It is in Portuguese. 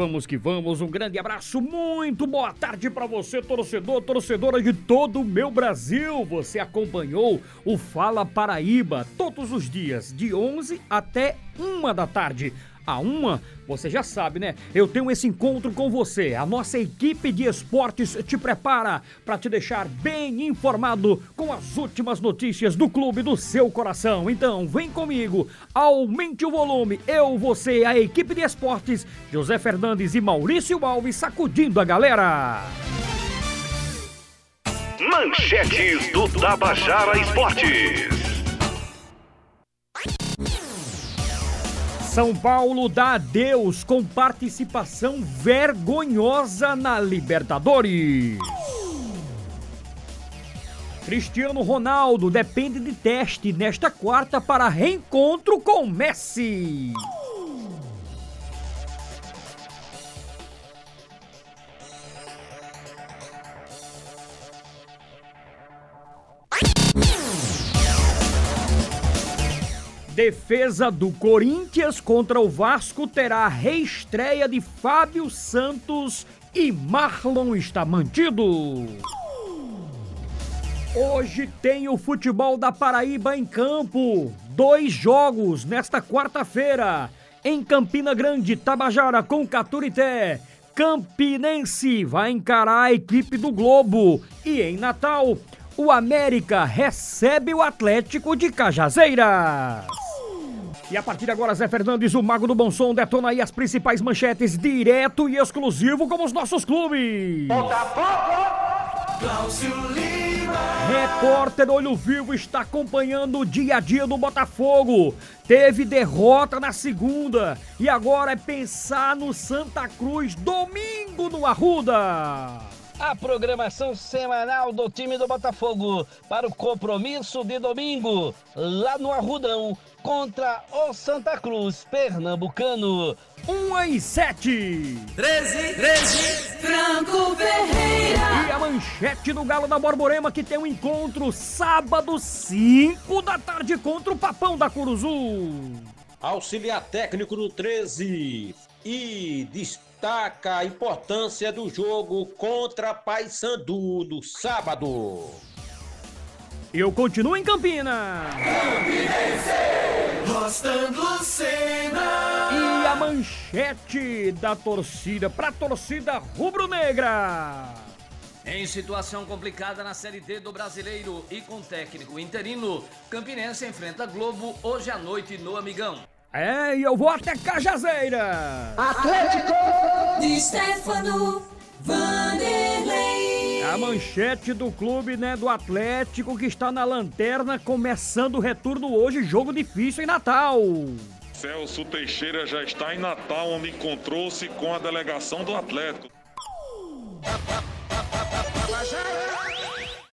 vamos que vamos. Um grande abraço, muito boa tarde para você, torcedor, torcedora de todo o meu Brasil. Você acompanhou o Fala Paraíba todos os dias, de 11 até 1 da tarde a uma, você já sabe, né? Eu tenho esse encontro com você. A nossa equipe de esportes te prepara para te deixar bem informado com as últimas notícias do clube do seu coração. Então, vem comigo, aumente o volume. Eu, você, a equipe de esportes, José Fernandes e Maurício Alves sacudindo a galera. Manchetes do Tabajara Esportes. São Paulo dá adeus com participação vergonhosa na Libertadores. Cristiano Ronaldo depende de teste nesta quarta para reencontro com Messi. Defesa do Corinthians contra o Vasco terá reestreia de Fábio Santos e Marlon está mantido. Hoje tem o futebol da Paraíba em campo. Dois jogos nesta quarta-feira. Em Campina Grande, Tabajara com Caturité. Campinense vai encarar a equipe do Globo. E em Natal, o América recebe o Atlético de Cajazeiras. E a partir de agora, Zé Fernandes, o Mago do Bom Som, detona aí as principais manchetes direto e exclusivo como os nossos clubes. Repórter Olho Vivo está acompanhando o dia a dia do Botafogo. Teve derrota na segunda e agora é pensar no Santa Cruz domingo no Arruda. A programação semanal do time do Botafogo para o compromisso de domingo lá no Arrudão contra o Santa Cruz Pernambucano. 1 e 7. 13, 13. Franco Ferreira. E a manchete do Galo da Borborema que tem um encontro sábado 5 da tarde contra o Papão da Curuzu. Auxiliar técnico do 13 e destaca a importância do jogo contra Paysandu no sábado. Eu continuo em Campina. Campinense, Rostando Cena. E a manchete da torcida pra torcida rubro-negra. Em situação complicada na Série D do Brasileiro e com técnico interino, Campinense enfrenta Globo hoje à noite no Amigão. É, e eu vou até Cajazeira. Atlético de Stefano Vanderlei. A manchete do clube, né, do Atlético que está na lanterna, começando o retorno hoje, jogo difícil em Natal. Celso Teixeira já está em Natal, onde encontrou-se com a delegação do Atlético.